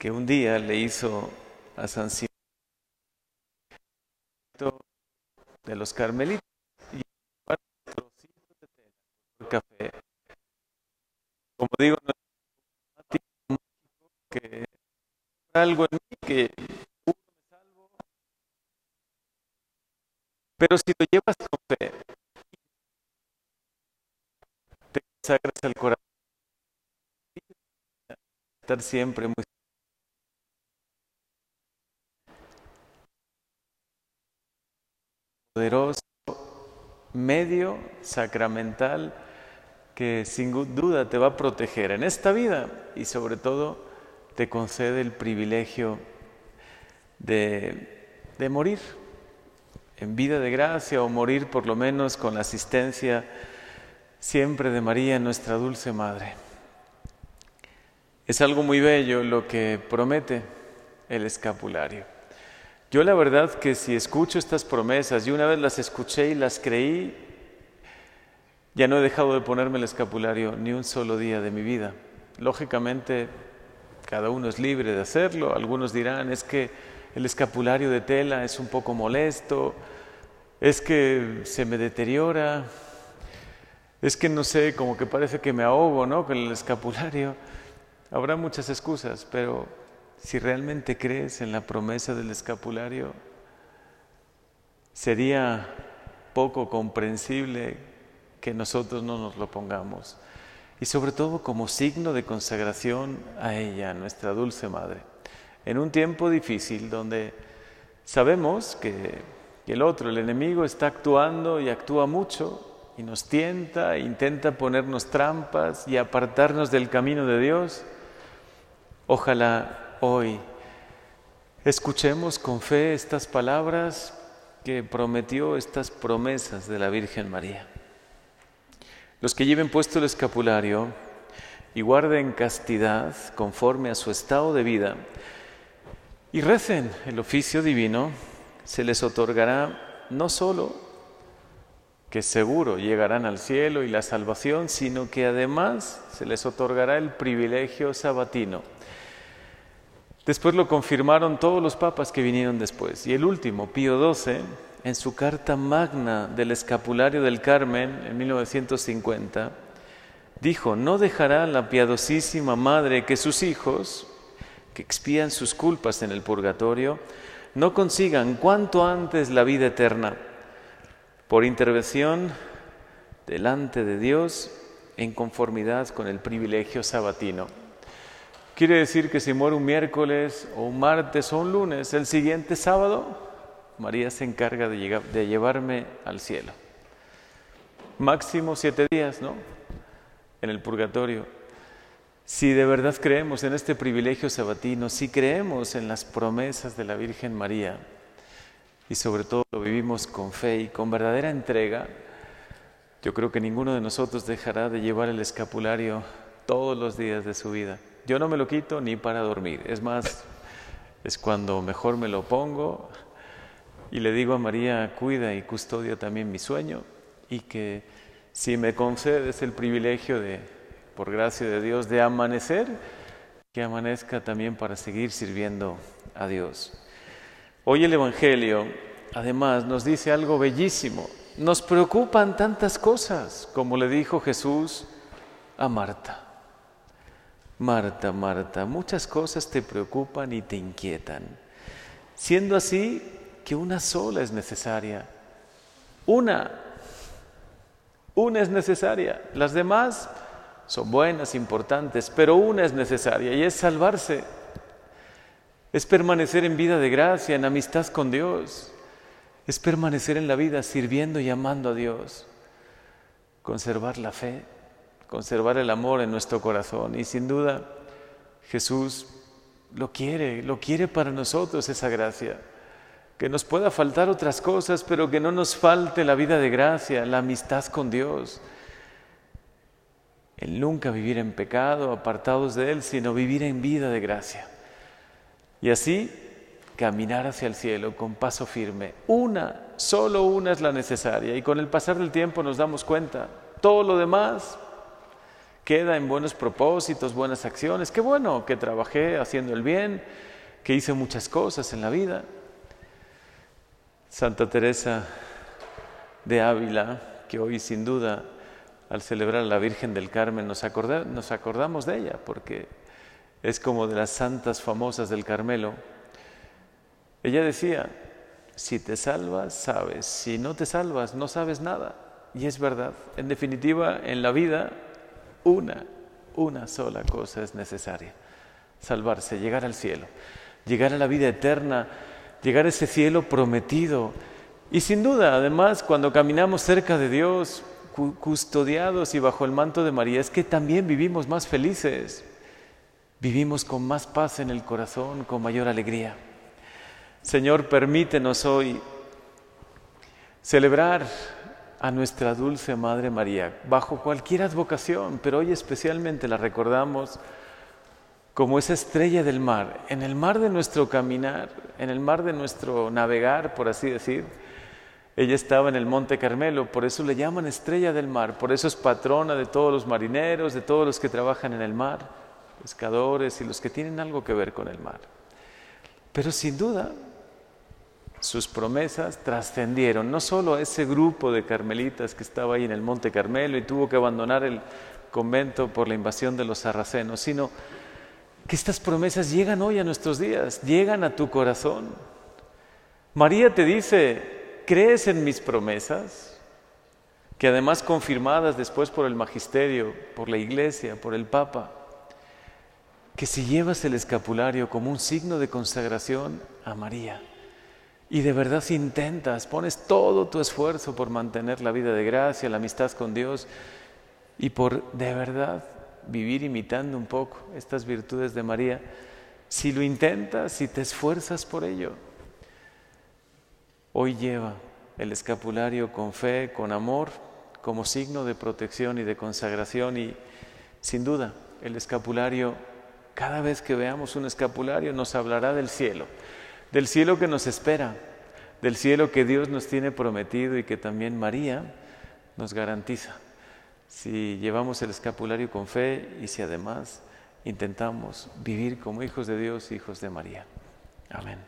que un día le hizo a San Simón de los carmelitos y de café. Como digo, no es que algo en mí que me salvo, pero si lo llevas con fe, te consagras al corazón, estar siempre muy sacramental que sin duda te va a proteger en esta vida y sobre todo te concede el privilegio de, morir en vida de gracia o morir por lo menos con la asistencia siempre de María, nuestra dulce Madre. Es algo muy bello lo que promete el escapulario. Yo la verdad que si escucho estas promesas, y una vez las escuché y las creí, ya no he dejado de ponerme el escapulario ni un solo día de mi vida. Lógicamente, cada uno es libre de hacerlo. Algunos dirán, es que el escapulario de tela es un poco molesto, es que se me deteriora, es que no sé, como que parece que me ahogo, ¿no? Con el escapulario. Habrá muchas excusas, pero si realmente crees en la promesa del escapulario, sería poco comprensible que nosotros no nos lo pongamos. Y sobre todo como signo de consagración a ella, nuestra dulce madre. En un tiempo difícil donde sabemos que, el otro, el enemigo, está actuando y actúa mucho y nos tienta, intenta ponernos trampas y apartarnos del camino de Dios. Ojalá hoy escuchemos con fe estas palabras que prometió, estas promesas de la Virgen María. Los que lleven puesto el escapulario y guarden castidad conforme a su estado de vida y recen el oficio divino, se les otorgará no solo que seguro llegarán al cielo y la salvación, sino que además se les otorgará el privilegio sabatino Después lo confirmaron todos los papas que vinieron después. Y el último, Pío XII, en su carta magna del escapulario del Carmen en 1950, dijo, no dejará la piadosísima madre que sus hijos, que expían sus culpas en el purgatorio, no consigan cuanto antes la vida eterna por intervención delante de Dios en conformidad con el privilegio sabatino. Quiere decir que si muero un miércoles o un martes o un lunes, el siguiente sábado, María se encarga de, llevarme al cielo. Máximo siete días, ¿no? En el purgatorio. Si de verdad creemos en este privilegio sabatino, si creemos en las promesas de la Virgen María y sobre todo lo vivimos con fe y con verdadera entrega, yo creo que ninguno de nosotros dejará de llevar el escapulario todos los días de su vida. Yo no me lo quito ni para dormir. Es más, es cuando mejor me lo pongo y le digo a María, cuida y custodia también mi sueño y que si me concedes el privilegio de, por gracia de Dios, de amanecer, que amanezca también para seguir sirviendo a Dios. Hoy el Evangelio, además, nos dice algo bellísimo. Nos preocupan tantas cosas, como le dijo Jesús a Marta. Marta, Marta, muchas cosas te preocupan y te inquietan, siendo así que una sola es necesaria. Una, una es necesaria. Las demás son buenas, importantes, pero una es necesaria y es salvarse. Es permanecer en vida de gracia, en amistad con Dios. Es permanecer en la vida sirviendo y amando a Dios. Conservar la fe conservar el amor en nuestro corazón. Y sin duda Jesús lo quiere, lo quiere para nosotros esa gracia. Que nos pueda faltar otras cosas, pero que no nos falte la vida de gracia, la amistad con Dios. El nunca vivir en pecado, apartados de Él, sino vivir en vida de gracia. Y así caminar hacia el cielo con paso firme. Una, solo una es la necesaria. Y con el pasar del tiempo nos damos cuenta, todo lo demás queda en buenos propósitos, buenas acciones. Qué bueno que trabajé haciendo el bien, que hice muchas cosas en la vida. Santa Teresa de Ávila, que hoy sin duda al celebrar la Virgen del Carmen nos, nos acordamos de ella, porque es como de las santas famosas del Carmelo. Ella decía, si te salvas, sabes, si no te salvas, no sabes nada. Y es verdad, en definitiva, en la vida, una, una sola cosa es necesaria, salvarse, llegar al cielo, llegar a la vida eterna, llegar a ese cielo prometido. Y sin duda, además, cuando caminamos cerca de Dios, custodiados y bajo el manto de María, es que también vivimos más felices, vivimos con más paz en el corazón, con mayor alegría. Señor, permítenos hoy celebrar a nuestra dulce Madre María, bajo cualquier advocación, pero hoy especialmente la recordamos como esa estrella del mar, en el mar de nuestro caminar, en el mar de nuestro navegar, por así decir, ella estaba en el Monte Carmelo, por eso le llaman estrella del mar, por eso es patrona de todos los marineros, de todos los que trabajan en el mar, pescadores y los que tienen algo que ver con el mar. Pero sin duda, sus promesas trascendieron no solo a ese grupo de carmelitas que estaba ahí en el Monte Carmelo y tuvo que abandonar el convento por la invasión de los sarracenos, sino que estas promesas llegan hoy a nuestros días, llegan a tu corazón. María te dice, ¿Crees en mis promesas? Que además confirmadas después por el magisterio, por la iglesia, por el Papa, que si llevas el escapulario como un signo de consagración a María y de verdad intentas, pones todo tu esfuerzo por mantener la vida de gracia, la amistad con Dios y por de verdad vivir imitando un poco estas virtudes de María, si lo intentas, si te esfuerzas por ello, Hoy lleva el escapulario con fe, con amor, como signo de protección y de consagración y sin duda el escapulario, cada vez que veamos un escapulario nos hablará del cielo, del cielo que nos espera, del cielo que Dios nos tiene prometido y que también María nos garantiza. Si llevamos el escapulario con fe y si además intentamos vivir como hijos de Dios, hijos de María. Amén.